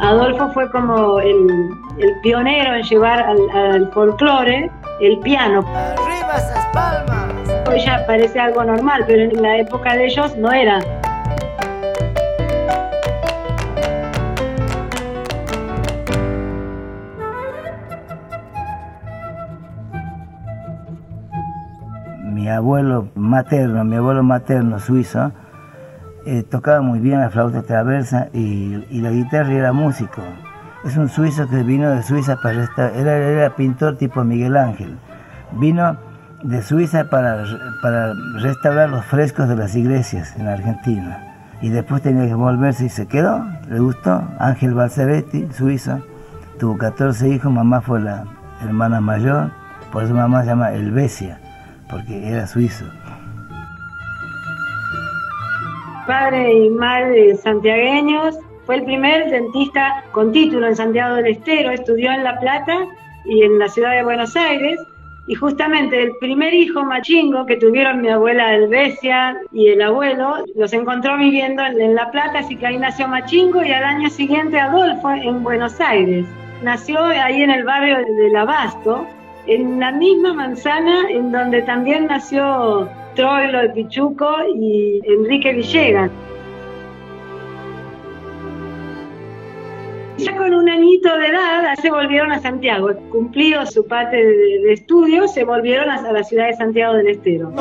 Adolfo fue como el, pionero en llevar al, folclore el piano. ¡Arriba esas palmas! Hoy ya parece algo normal, pero en la época de ellos no era. Mi abuelo materno, mi abuelo materno suizo, eh, tocaba muy bien la flauta traversa y, la guitarra y era músico. Es un suizo que vino de Suiza para restaurar, era, era pintor tipo Miguel Ángel. Vino de Suiza para, para restaurar los frescos de las iglesias en Argentina. Y después tenía que volverse y se quedó, le gustó. Ángel Balzaretti, suizo, tuvo 14 hijos, mamá fue la hermana mayor, por eso mamá se llama Elvesia, porque era suizo padre y madre santiagueños. Fue el primer dentista con título en Santiago del Estero, estudió en La Plata y en la ciudad de Buenos Aires. Y justamente el primer hijo machingo que tuvieron mi abuela Elvesia y el abuelo, los encontró viviendo en La Plata, así que ahí nació Machingo y al año siguiente Adolfo en Buenos Aires. Nació ahí en el barrio del Abasto, en la misma manzana en donde también nació Troilo de Pichuco y Enrique Villegas. Ya con un añito de edad se volvieron a Santiago. Cumplido su parte de, estudio, se volvieron a la ciudad de Santiago del Estero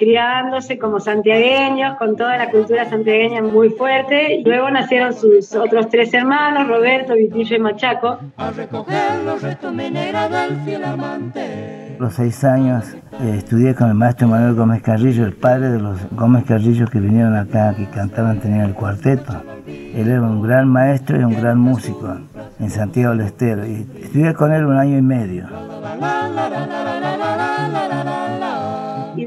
criándose como santiagueños, con toda la cultura santiagueña muy fuerte. Y luego nacieron sus otros tres hermanos, Roberto, Vitillo y Machaco. A recoger los restos del fiel amante. Los seis años eh, estudié con el maestro Manuel Gómez Carrillo, el padre de los Gómez Carrillo que vinieron acá, que cantaban, tenían el cuarteto. Él era un gran maestro y un gran músico en Santiago del Estero. Y estudié con él un año y medio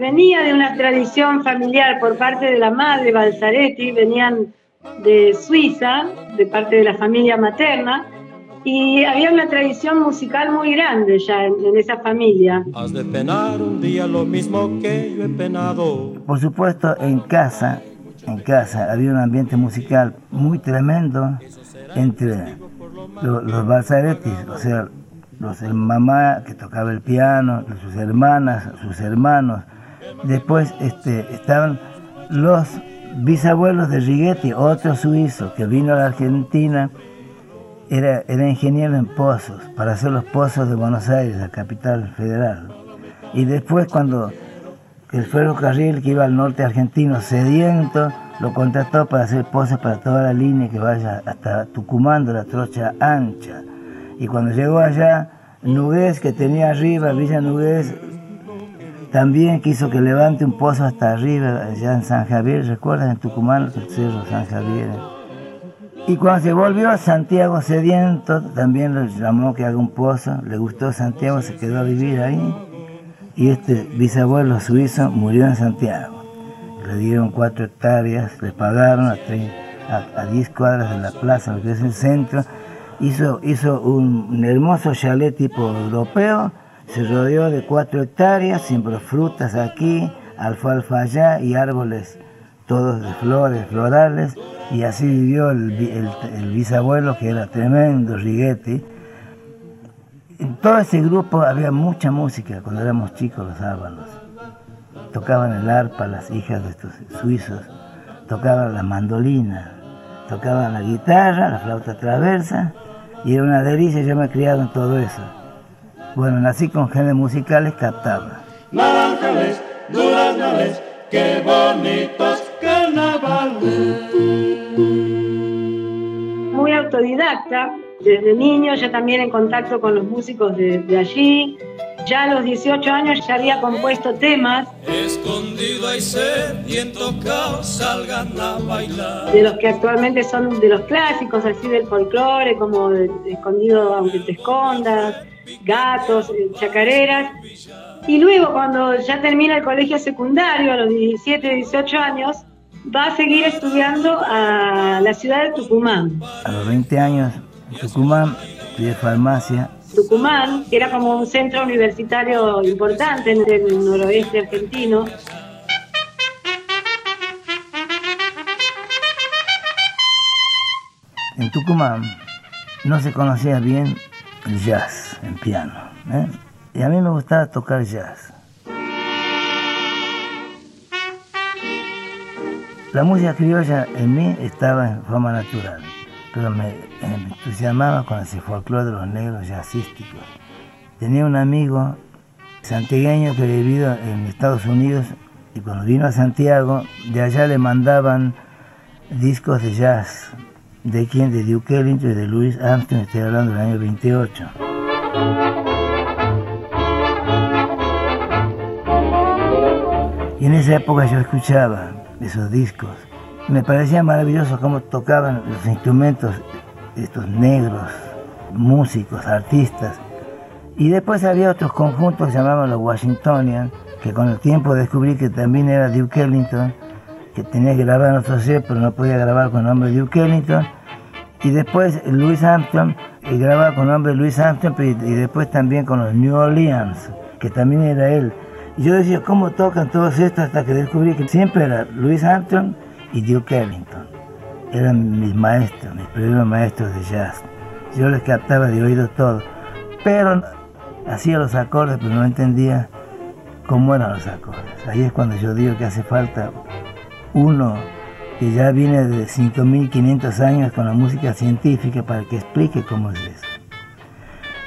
venía de una tradición familiar por parte de la madre Balzaretti, venían de Suiza, de parte de la familia materna, y había una tradición musical muy grande ya en, esa familia. Has de penar un día lo mismo que yo he penado. Por supuesto, en casa, en casa había un ambiente musical muy tremendo entre los, los Balzaretti, o sea, los mamá que tocaba el piano, sus hermanas, sus hermanos, Después este, estaban los bisabuelos de Righetti, otro suizo que vino a la Argentina, era, era ingeniero en pozos, para hacer los pozos de Buenos Aires, la capital federal. Y después cuando el ferrocarril que iba al norte argentino, sediento, lo contrató para hacer pozos para toda la línea que vaya hasta Tucumán la trocha ancha. Y cuando llegó allá, Nugués, que tenía arriba, Villa Nugués, también quiso que levante un pozo hasta arriba, allá en San Javier, ¿recuerdan en Tucumán, el cerro San Javier? Y cuando se volvió a Santiago sediento, también le llamó que haga un pozo, le gustó Santiago, se quedó a vivir ahí. Y este bisabuelo suizo murió en Santiago. Le dieron cuatro hectáreas, le pagaron a, 10 cuadras de la plaza, lo que es el centro. Hizo, hizo un hermoso chalet tipo europeo se rodeó de cuatro hectáreas, siempre frutas aquí, alfalfa allá y árboles todos de flores, florales, y así vivió el, bisabuelo que era tremendo, Righetti. En todo ese grupo había mucha música cuando éramos chicos los sábados. Tocaban el arpa las hijas de estos suizos, tocaban la mandolina, tocaban la guitarra, la flauta traversa, y era una delicia, yo me he criado en todo eso. Bueno, nací con genes musicales captaba. Naranjales, duraznales, qué bonitos carnavales. Muy autodidacta, desde niño ya también en contacto con los músicos de, allí. Ya a los 18 años ya había compuesto temas. Escondido hay ser y en tocado salgan a bailar. De los que actualmente son de los clásicos, así del folclore, como Escondido aunque te escondas, gatos, eh, chacareras. Y luego cuando ya termina el colegio secundario, a los 17, 18 años, va a seguir estudiando a la ciudad de Tucumán. A los 20 años, Tucumán, estudié farmacia. Tucumán, que era como un centro universitario importante en el noroeste argentino, En Tucumán no se conocía bien el jazz en piano. ¿eh? Y a mí me gustaba tocar jazz. La música criolla en mí estaba en forma natural, pero me, entusiasmaba con ese folclore de los negros jazzísticos. Tenía un amigo santiagueño que vivido en Estados Unidos y cuando vino a Santiago, de allá le mandaban discos de jazz. ¿De quién? De Duke Ellington y de Louis Armstrong, estoy hablando del año 28. Y en esa época yo escuchaba esos discos. Me parecía maravilloso cómo tocaban los instrumentos estos negros, músicos, artistas. Y después había otros conjuntos que se llamaban los Washingtonian, que con el tiempo descubrí que también era Duke Ellington, que tenía que grabar en otro sello, pero no podía grabar con el nombre de Duke Ellington. Y después Louis Armstrong, y grababa con nombre de Louis Armstrong, y, después también con los New Orleans, que también era él. Y yo decía, ¿cómo tocan todos estos? Hasta que descubrí que siempre era Louis Armstrong y Duke Ellington. Eran mis maestros, mis primeros maestros de jazz. Yo les captaba de oído todo. Pero hacía los acordes, pero no entendía cómo eran los acordes. Ahí es cuando yo digo que hace falta uno que ya viene de 5.500 años con la música científica para que explique cómo es eso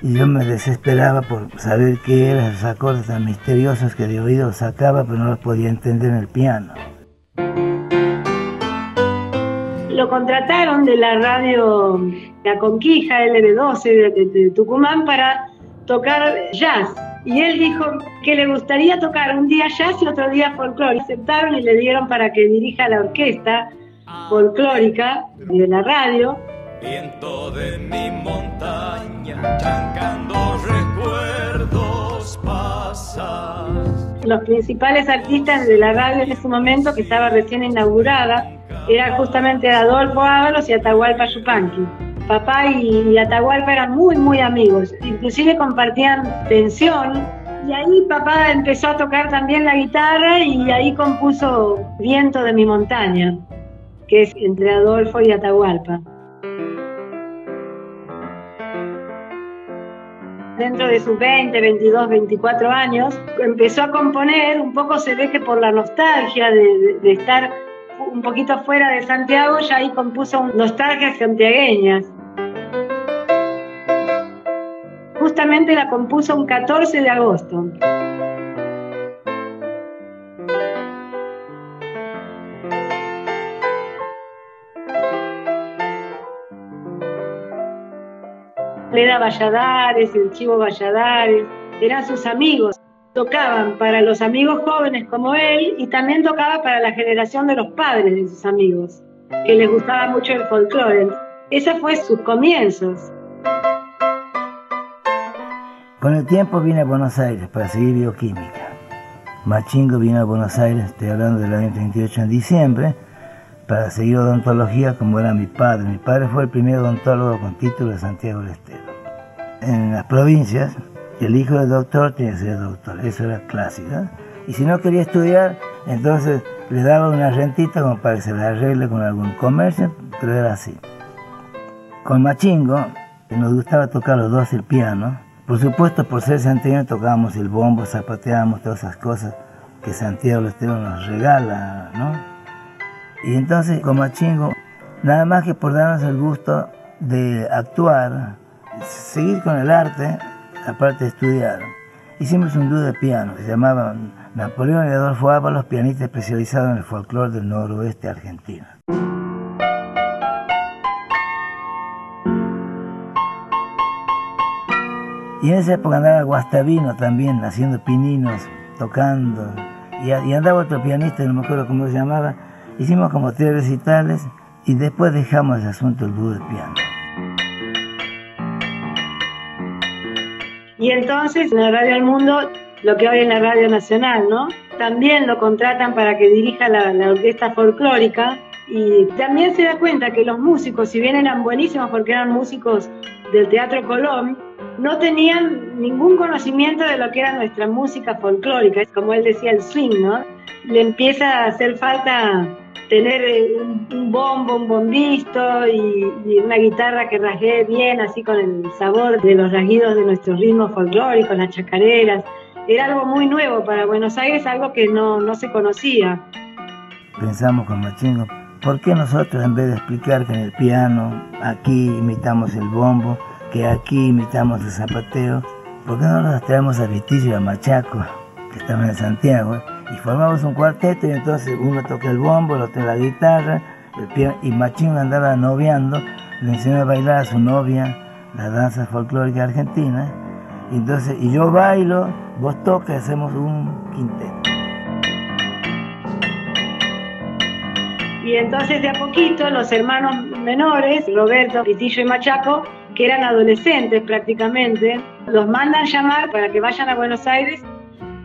y yo me desesperaba por saber qué eran esos acordes tan misteriosos que de oído sacaba, pero no los podía entender en el piano. Lo contrataron de la radio La Conquija, LB12 de, de Tucumán, para tocar jazz. Y él dijo que le gustaría tocar un día jazz y otro día folclore. Aceptaron y le dieron para que dirija la orquesta folclórica de la radio viento de mi montaña, chancando recuerdos pasados. Los principales artistas de la radio en ese momento, que estaba recién inaugurada, eran justamente Adolfo Ábalos y Atahualpa Yupanqui. Papá y Atahualpa eran muy, muy amigos, inclusive compartían pensión y ahí papá empezó a tocar también la guitarra y ahí compuso Viento de mi montaña, que es entre Adolfo y Atahualpa. dentro de sus 20, 22, 24 años, empezó a componer, un poco se ve que por la nostalgia de, estar un poquito fuera de Santiago, ya ahí compuso nostalgias santiagueñas. Justamente la compuso un 14 de agosto. era Valladares, el Chivo Valladares, eran sus amigos. Tocaban para los amigos jóvenes como él y también tocaba para la generación de los padres de sus amigos, que les gustaba mucho el folclore. Ese fue sus comienzos. Con el tiempo vine a Buenos Aires para seguir bioquímica. Machingo vino a Buenos Aires, estoy hablando del año 38 en diciembre, para seguir odontología como era mi padre. Mi padre fue el primer odontólogo con título de Santiago del Estero. En las provincias, el hijo del doctor tiene que ser doctor, eso era clásico. Y si no quería estudiar, entonces le daba una rentita como para que se le arregle con algún comercio, pero era así. Con Machingo, nos gustaba tocar los dos el piano, por supuesto por ser santiago tocábamos el bombo, zapateábamos todas esas cosas que Santiago Estero nos regala, ¿no? Y entonces, como Machingo, nada más que por darnos el gusto de actuar, seguir con el arte, aparte de estudiar, hicimos un dúo de piano que se llamaba Napoleón y Adolfo Ábalos, pianista especializado en el folclore del noroeste argentino. Y en esa época andaba Guastavino también, haciendo pininos, tocando. Y, y andaba otro pianista, no me acuerdo cómo se llamaba, Hicimos como tres recitales y después dejamos el asunto del dúo de piano. Y entonces en la Radio del Mundo, lo que hoy es la Radio Nacional, ¿no? También lo contratan para que dirija la, orquesta folclórica y también se da cuenta que los músicos, si bien eran buenísimos porque eran músicos del Teatro Colón, no tenían ningún conocimiento de lo que era nuestra música folclórica, como él decía, el swing, ¿no? Le empieza a hacer falta tener eh, un, bombo, un bombisto y, una guitarra que rasguee bien, así con el sabor de los rasguidos de nuestros ritmos folclóricos, las chacareras. Era algo muy nuevo para Buenos Aires, algo que no, no se conocía. Pensamos con Machingo, ¿por qué nosotros en vez de explicar que en el piano aquí imitamos el bombo, que aquí imitamos el zapateo, ¿por qué no nos traemos a Vitillo y a Machaco, que estaban en Santiago? Y formamos un cuarteto y entonces uno toca el bombo, el otro la guitarra, el piano, y Machín andaba noviando, le enseñó a bailar a su novia la danza folclórica argentina, y entonces, y yo bailo, vos tocas, hacemos un quinteto. Y entonces de a poquito los hermanos menores, Roberto, Pitillo y Machaco, que eran adolescentes prácticamente, los mandan llamar para que vayan a Buenos Aires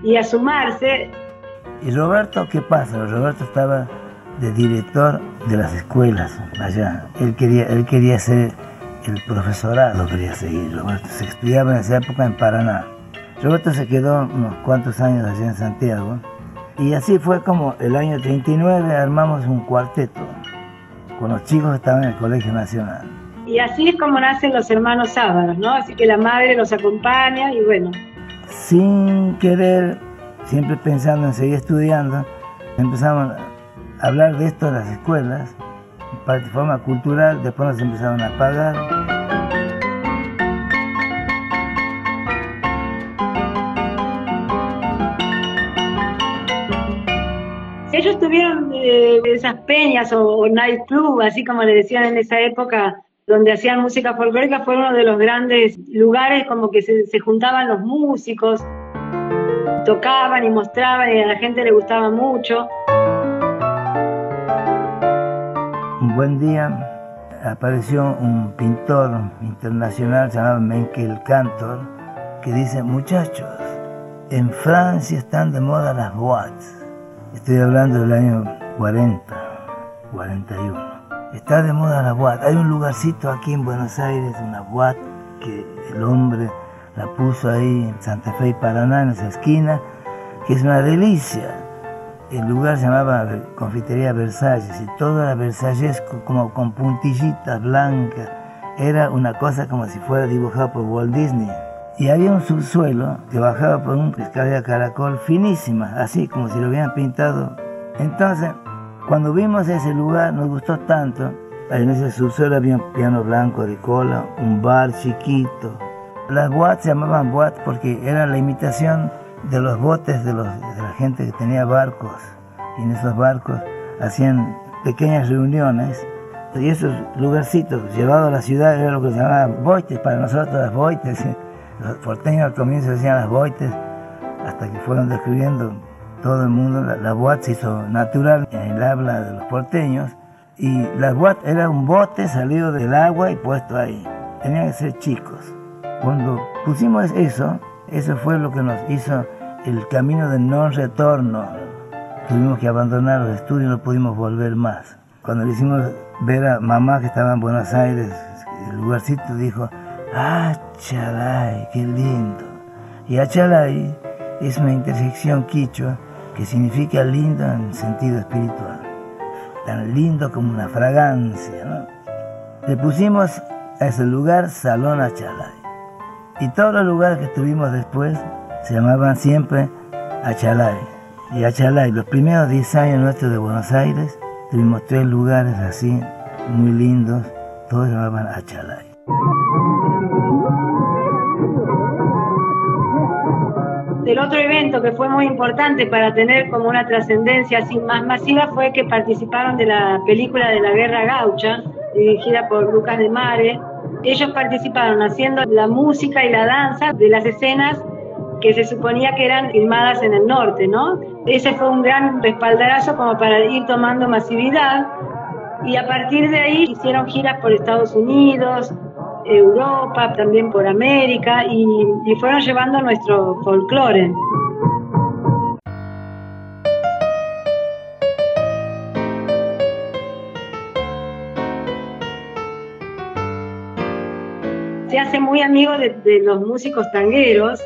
y a sumarse ¿Y Roberto qué pasa? Roberto estaba de director de las escuelas allá. Él quería, él quería ser el profesorado, quería seguir. Roberto se estudiaba en esa época en Paraná. Roberto se quedó unos cuantos años allá en Santiago. Y así fue como el año 39 armamos un cuarteto con los chicos que estaban en el Colegio Nacional. Y así es como nacen los hermanos sábados, ¿no? Así que la madre los acompaña y bueno. Sin querer siempre pensando en seguir estudiando, empezamos a hablar de esto en las escuelas, de forma cultural, después nos empezaron a pagar. Ellos tuvieron eh, esas peñas o, o nightclub, así como le decían en esa época, donde hacían música folclórica, fue uno de los grandes lugares como que se juntaban los músicos tocaban y mostraban y a la gente le gustaba mucho. Un buen día apareció un pintor internacional llamado Menkel Cantor que dice, muchachos, en Francia están de moda las boîtes. Estoy hablando del año 40, 41. Está de moda la boîte. Hay un lugarcito aquí en Buenos Aires, una boîte que el hombre la puso ahí en Santa Fe y Paraná, en esa esquina, que es una delicia. El lugar se llamaba Confitería Versalles y todo era versallesco, como con puntillitas blancas. Era una cosa como si fuera dibujado por Walt Disney. Y había un subsuelo que bajaba por un escalera caracol finísima, así como si lo hubieran pintado. Entonces, cuando vimos ese lugar, nos gustó tanto. En ese subsuelo había un piano blanco de cola, un bar chiquito, las boates se llamaban boates porque era la imitación de los botes de, la gente que tenía barcos. Y en esos barcos hacían pequeñas reuniones. Y esos lugarcitos llevados a la ciudad era lo que se llamaba boites, para nosotros las boites. Los porteños al comienzo decían las boites, hasta que fueron describiendo todo el mundo. La, la se hizo natural en el habla de los porteños. Y la boat era un bote salido del agua y puesto ahí. Tenían que ser chicos. Cuando pusimos eso, eso fue lo que nos hizo el camino de no retorno. Tuvimos que abandonar los estudios, no pudimos volver más. Cuando le hicimos ver a mamá que estaba en Buenos Aires, el lugarcito dijo, ¡Ah, qué lindo! Y Achalay es una intersección quichua que significa lindo en sentido espiritual. Tan lindo como una fragancia. Le pusimos a ese lugar Salón Achalay. Y todos los lugares que estuvimos después se llamaban siempre Achalay. Y Achalay, los primeros 10 años nuestros de Buenos Aires, tuvimos tres lugares así, muy lindos, todos se llamaban Achalay. El otro evento que fue muy importante para tener como una trascendencia así más masiva fue que participaron de la película de la Guerra Gaucha, dirigida por Lucas de Mare, ellos participaron haciendo la música y la danza de las escenas que se suponía que eran filmadas en el norte, ¿no? Ese fue un gran respaldarazo como para ir tomando masividad y a partir de ahí hicieron giras por Estados Unidos, Europa, también por América y, y fueron llevando nuestro folclore. Se hace muy amigo de, los músicos tangueros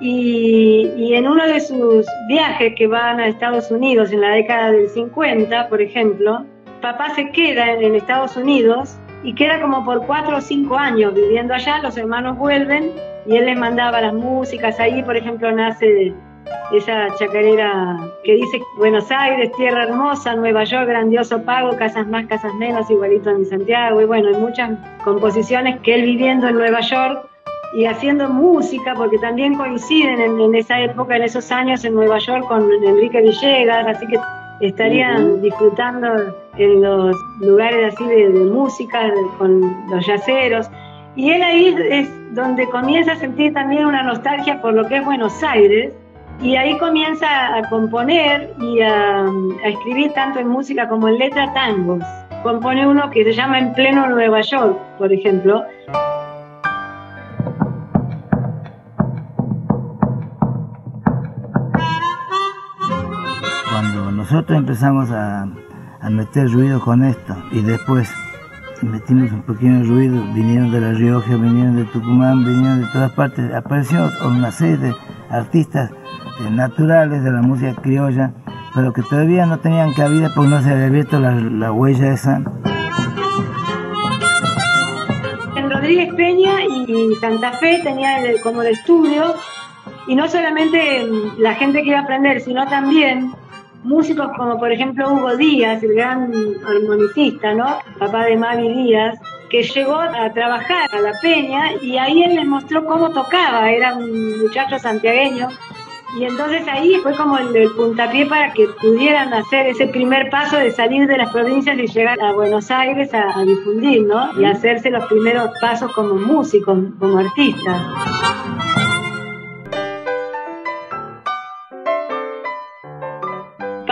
Y, en uno de sus viajes que van a Estados Unidos en la década del 50, por ejemplo, papá se queda en, Estados Unidos y queda como por cuatro o cinco años viviendo allá, los hermanos vuelven y él les mandaba las músicas, ahí por ejemplo nace esa chacarera que dice Buenos Aires, tierra hermosa, Nueva York, grandioso pago, casas más, casas menos, igualito en Santiago, y bueno, hay muchas composiciones que él viviendo en Nueva York y haciendo música, porque también coinciden en, esa época, en esos años en Nueva York con Enrique Villegas, así que estarían disfrutando en los lugares así de, música con los yaceros. Y él ahí es donde comienza a sentir también una nostalgia por lo que es Buenos Aires, y ahí comienza a componer y a, escribir tanto en música como en letra tangos. Compone uno que se llama En pleno Nueva York, por ejemplo, nosotros empezamos a, meter ruido con esto y después metimos un pequeño ruido, vinieron de La Rioja, vinieron de Tucumán, vinieron de todas partes, apareció una serie de artistas eh, naturales de la música criolla, pero que todavía no tenían cabida porque no se había abierto la, huella esa. En Rodríguez Peña y Santa Fe tenía como de estudio, y no solamente la gente que iba a aprender, sino también músicos como por ejemplo Hugo Díaz, el gran armonicista, ¿no? Papá de Mavi Díaz, que llegó a trabajar a La Peña y ahí él les mostró cómo tocaba, era un muchacho santiagueño. Y entonces ahí fue como el, puntapié para que pudieran hacer ese primer paso de salir de las provincias y llegar a Buenos Aires a, a difundir, ¿no? Y hacerse los primeros pasos como músicos, como artistas.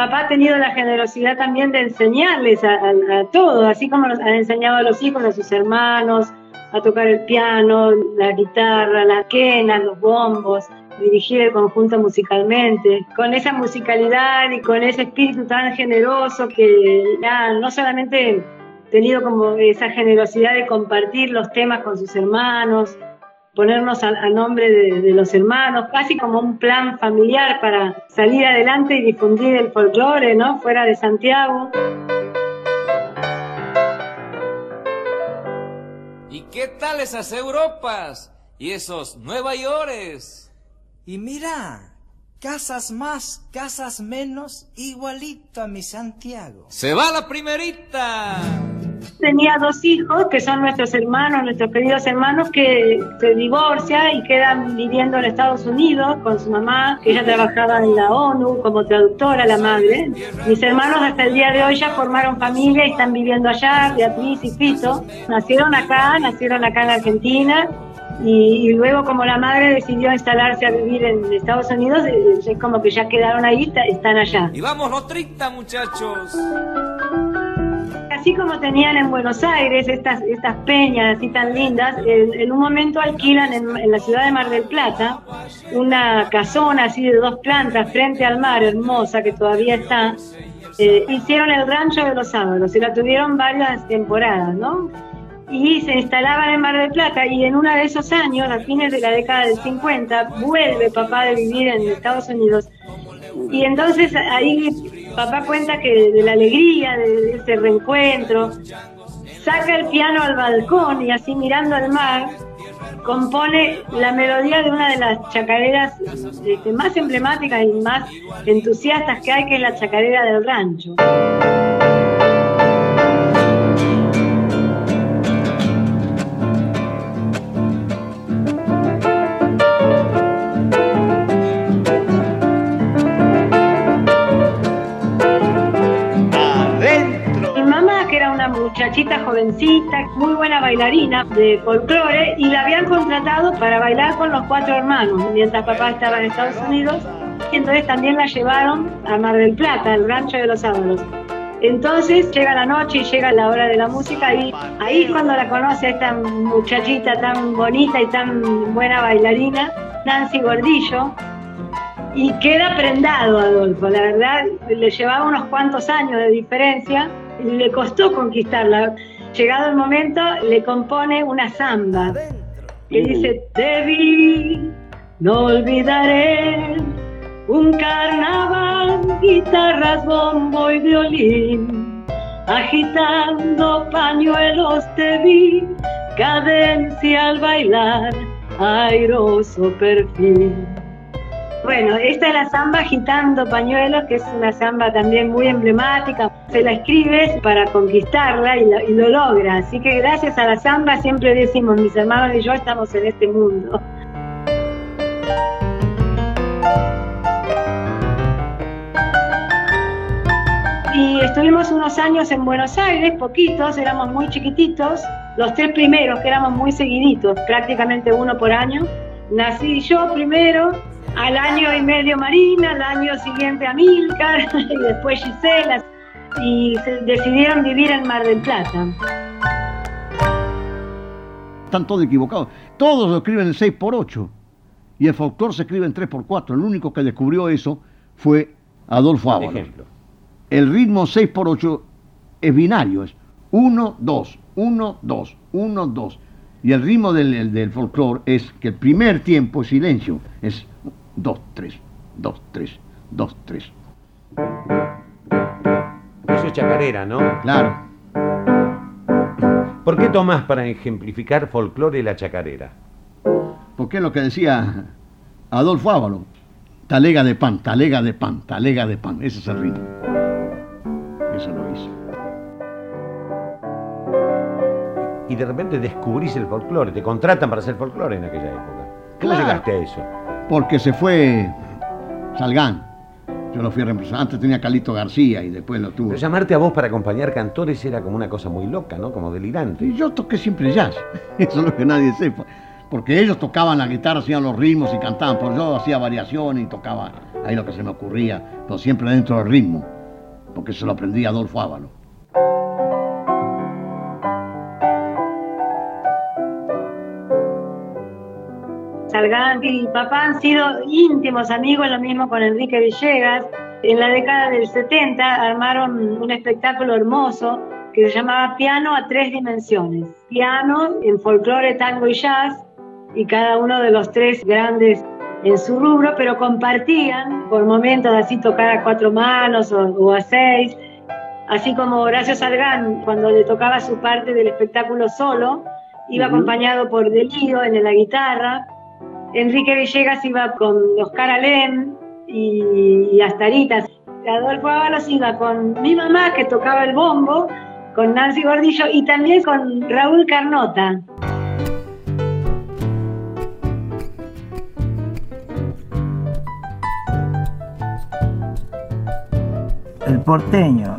papá ha tenido la generosidad también de enseñarles a, todos, así como nos ha enseñado a los hijos, a sus hermanos, a tocar el piano, la guitarra, la quena, los bombos, dirigir el conjunto musicalmente, con esa musicalidad y con ese espíritu tan generoso que ya no solamente tenido como esa generosidad de compartir los temas con sus hermanos, ponernos a, nombre de, los hermanos, casi como un plan familiar para salir adelante y difundir el folclore, ¿no? Fuera de Santiago. ¿Y qué tal esas Europas? ¿Y esos Nueva York? Y mira, casas más, casas menos, igualito a mi Santiago. ¡Se va la primerita! tenía dos hijos que son nuestros hermanos, nuestros queridos hermanos, que se divorcia y quedan viviendo en Estados Unidos con su mamá, que ella trabajaba en la ONU como traductora, la madre. Mis hermanos hasta el día de hoy ya formaron familia y están viviendo allá, Beatriz y Fito. Nacieron acá, nacieron acá en Argentina y, luego como la madre decidió instalarse a vivir en Estados Unidos, es como que ya quedaron ahí, están allá. Y vamos los 30 muchachos así como tenían en Buenos Aires estas, estas peñas así tan lindas, en, un momento alquilan en, la ciudad de Mar del Plata una casona así de dos plantas frente al mar, hermosa, que todavía está. Eh, hicieron el rancho de los sábados y la tuvieron varias temporadas, ¿no? Y se instalaban en Mar del Plata y en uno de esos años, a fines de la década del 50, vuelve papá de vivir en Estados Unidos y entonces ahí papá cuenta que de la alegría de ese reencuentro, saca el piano al balcón y así mirando al mar, compone la melodía de una de las chacareras este, más emblemáticas y más entusiastas que hay, que es la chacarera del rancho. Muchachita jovencita, muy buena bailarina de folclore y la habían contratado para bailar con los cuatro hermanos mientras papá estaba en Estados Unidos entonces también la llevaron a Mar del Plata, al rancho de los sábados. Entonces llega la noche y llega la hora de la música y ahí cuando la conoce esta muchachita tan bonita y tan buena bailarina, Nancy Gordillo, y queda prendado Adolfo, la verdad le llevaba unos cuantos años de diferencia le costó conquistarla. Llegado el momento, le compone una samba que dice, te vi no olvidaré un carnaval, guitarras, bombo y violín, agitando pañuelos te vi, cadencia al bailar, airoso perfil. Bueno, esta es la samba agitando pañuelos, que es una samba también muy emblemática. Se la escribes para conquistarla y, y lo logra. Así que gracias a la samba siempre decimos, mis hermanos y yo estamos en este mundo. y estuvimos unos años en Buenos Aires, poquitos, éramos muy chiquititos, los tres primeros que éramos muy seguiditos, prácticamente uno por año. Nací yo primero, al año y medio Marina, al año siguiente Amilcar y después Gisela y decidieron vivir en Mar del Plata. Están todos equivocados. Todos lo escriben en 6 por 8 y el folclore se escribe en 3 por 4 El único que descubrió eso fue Adolfo Ábalos el ritmo 6 por 8 es binario, es 1, 2, 1, 2, 1, 2. Y el ritmo del, del folclore es que el primer tiempo es silencio, es 2, 3, 2, 3, 2, 3. Eso es chacarera, ¿no? Claro. ¿Por qué tomás para ejemplificar folclore la chacarera? Porque es lo que decía Adolfo Ávalo. Talega de pan, talega de pan, talega de pan. Ese es el ritmo eso lo hizo. Y de repente descubrís el folclore, te contratan para hacer folclore en aquella época. ¿Cómo llegaste a eso? Porque se fue Salgán. Yo lo fui a reemplazar. Antes tenía Calito García y después lo tuvo. Pero llamarte a vos para acompañar cantores era como una cosa muy loca, ¿no? Como delirante. Y yo toqué siempre jazz. Eso es lo que nadie sepa. Porque ellos tocaban la guitarra, hacían los ritmos y cantaban. Por yo hacía variaciones y tocaba ahí lo que se me ocurría, pero siempre dentro del ritmo porque se lo aprendí a Adolfo Ávalo. Salgán y papá han sido íntimos amigos, lo mismo con Enrique Villegas. En la década del 70 armaron un espectáculo hermoso que se llamaba Piano a tres dimensiones. Piano en folclore, tango y jazz, y cada uno de los tres grandes en su rubro, pero compartían por momentos así tocar a cuatro manos o, a seis, así como Horacio Salgán cuando le tocaba su parte del espectáculo solo, iba acompañado por Delío en la guitarra, Enrique Villegas iba con Oscar Alem y, Astaritas, Adolfo Ábalos iba con mi mamá que tocaba el bombo, con Nancy Gordillo y también con Raúl Carnota. el porteño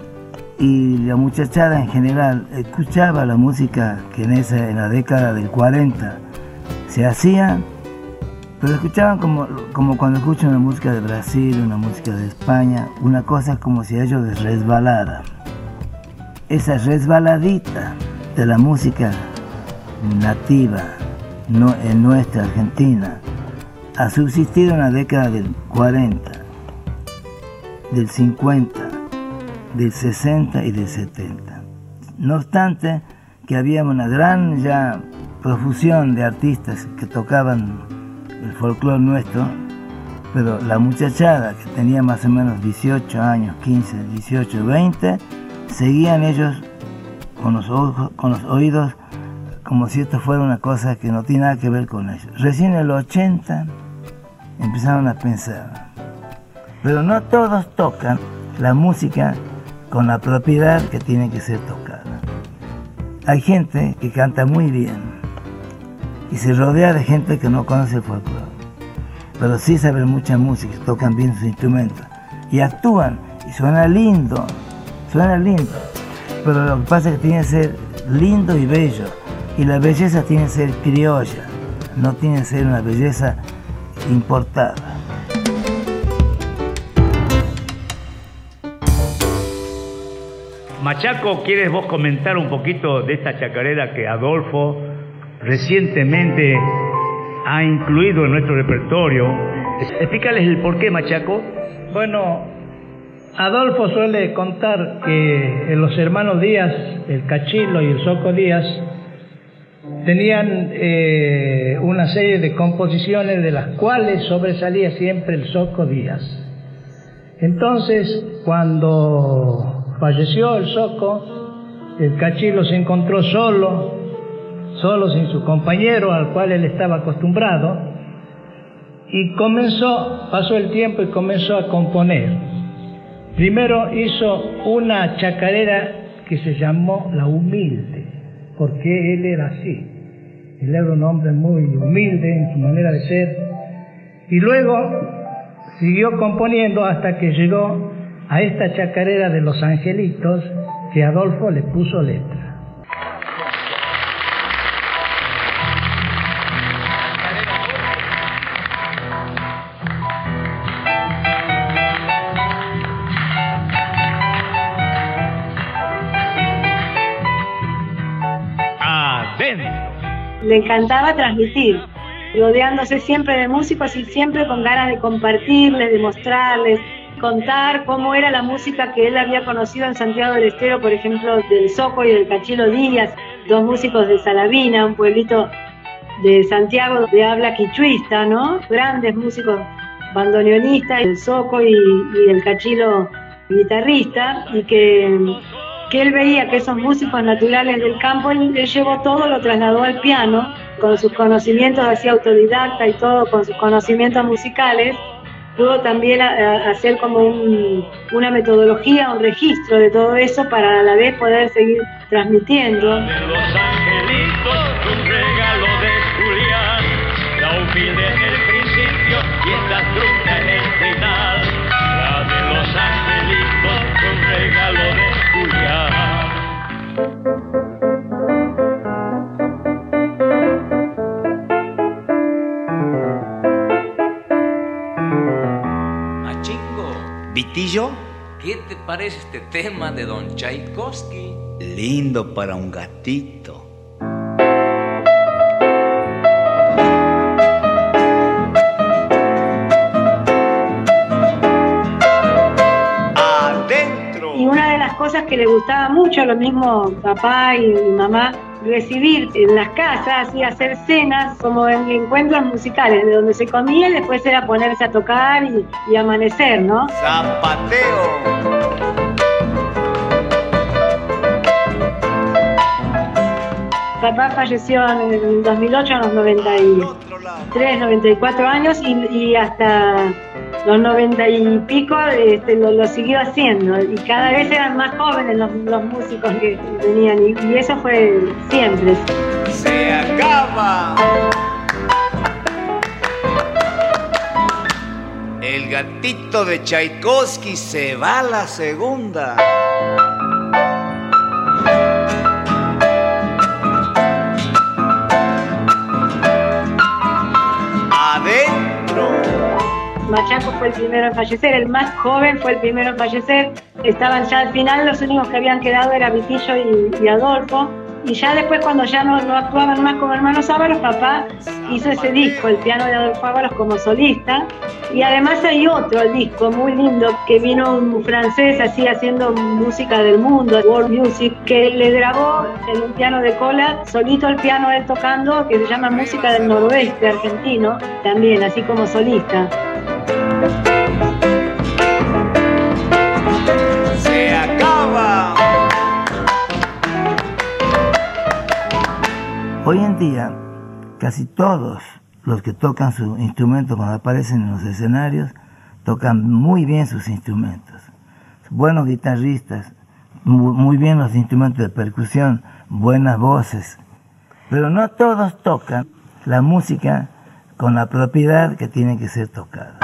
y la muchachada en general escuchaba la música que en, esa, en la década del 40 se hacía, pero escuchaban como, como cuando escuchan una música de Brasil, una música de España, una cosa como si ellos les resbalara. Esa resbaladita de la música nativa no, en nuestra Argentina ha subsistido en la década del 40, del 50, del 60 y del 70. No obstante que había una gran ya profusión de artistas que tocaban el folclore nuestro, pero la muchachada que tenía más o menos 18 años, 15, 18, 20, seguían ellos con los, ojos, con los oídos como si esto fuera una cosa que no tiene nada que ver con ellos. Recién en el 80 empezaron a pensar, pero no todos tocan la música con la propiedad que tiene que ser tocada. Hay gente que canta muy bien y se rodea de gente que no conoce el folclore, pero sí saben mucha música, tocan bien sus instrumentos. Y actúan. Y suena lindo, suena lindo, pero lo que pasa es que tiene que ser lindo y bello. Y la belleza tiene que ser criolla, no tiene que ser una belleza importada. Machaco, ¿quieres vos comentar un poquito de esta chacarera que Adolfo recientemente ha incluido en nuestro repertorio? Explícales el porqué, Machaco. Bueno, Adolfo suele contar que los hermanos Díaz, el Cachilo y el Soco Díaz, tenían eh, una serie de composiciones de las cuales sobresalía siempre el Soco Díaz. Entonces, cuando falleció el Soco, el Cachilo se encontró solo, solo sin su compañero al cual él estaba acostumbrado, y comenzó, pasó el tiempo y comenzó a componer. Primero hizo una chacarera que se llamó La Humilde, porque él era así. Él era un hombre muy humilde en su manera de ser. Y luego siguió componiendo hasta que llegó a esta chacarera de los angelitos que Adolfo le puso letra. Le encantaba transmitir, rodeándose siempre de músicos y siempre con ganas de compartirles, de mostrarles, contar cómo era la música que él había conocido en Santiago del Estero, por ejemplo, del Soco y del Cachilo Díaz, dos músicos de Salavina, un pueblito de Santiago de habla quichuista, ¿no? Grandes músicos bandoneonistas, el Soco y, y el Cachilo guitarrista, y que que él veía que esos músicos naturales del campo, él, llevó todo, lo trasladó al piano, con sus conocimientos así autodidacta y todo, con sus conocimientos musicales, pudo también hacer como una metodología, un registro de todo eso para a la vez poder seguir transmitiendo. Vitillo. ¿Qué te parece este tema de Don Tchaikovsky? Lindo para un gatito. Y una de las cosas que le gustaba mucho, a lo mismo papá y mamá, recibir en las casas y hacer cenas como en encuentros musicales, de donde se comía y después era ponerse a tocar y, amanecer, ¿no? Zapateo. Papá falleció en el 2008 a los 93, 94 años y, y hasta los noventa y pico este, lo, siguió haciendo y cada vez eran más jóvenes los, músicos que tenían y, eso fue siempre. Se acaba. El gatito de Tchaikovsky se va a la segunda. Machaco fue el primero en fallecer, el más joven fue el primero en fallecer. Estaban ya al final, los únicos que habían quedado era Vitillo y, Adolfo. Y ya después, cuando ya no, actuaban más como hermanos Ábalos, papá hizo ese disco, el piano de Adolfo Ábalos como solista. Y además hay otro disco muy lindo que vino un francés así haciendo música del mundo, world music, que le grabó en un piano de cola, solito el piano él tocando, que se llama Música del Noroeste argentino, también así como solista. Hoy en día, casi todos los que tocan su instrumento cuando aparecen en los escenarios, tocan muy bien sus instrumentos. Buenos guitarristas, muy bien los instrumentos de percusión, buenas voces. Pero no todos tocan la música con la propiedad que tiene que ser tocada.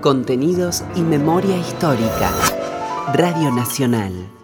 Contenidos y memoria histórica. Radio Nacional.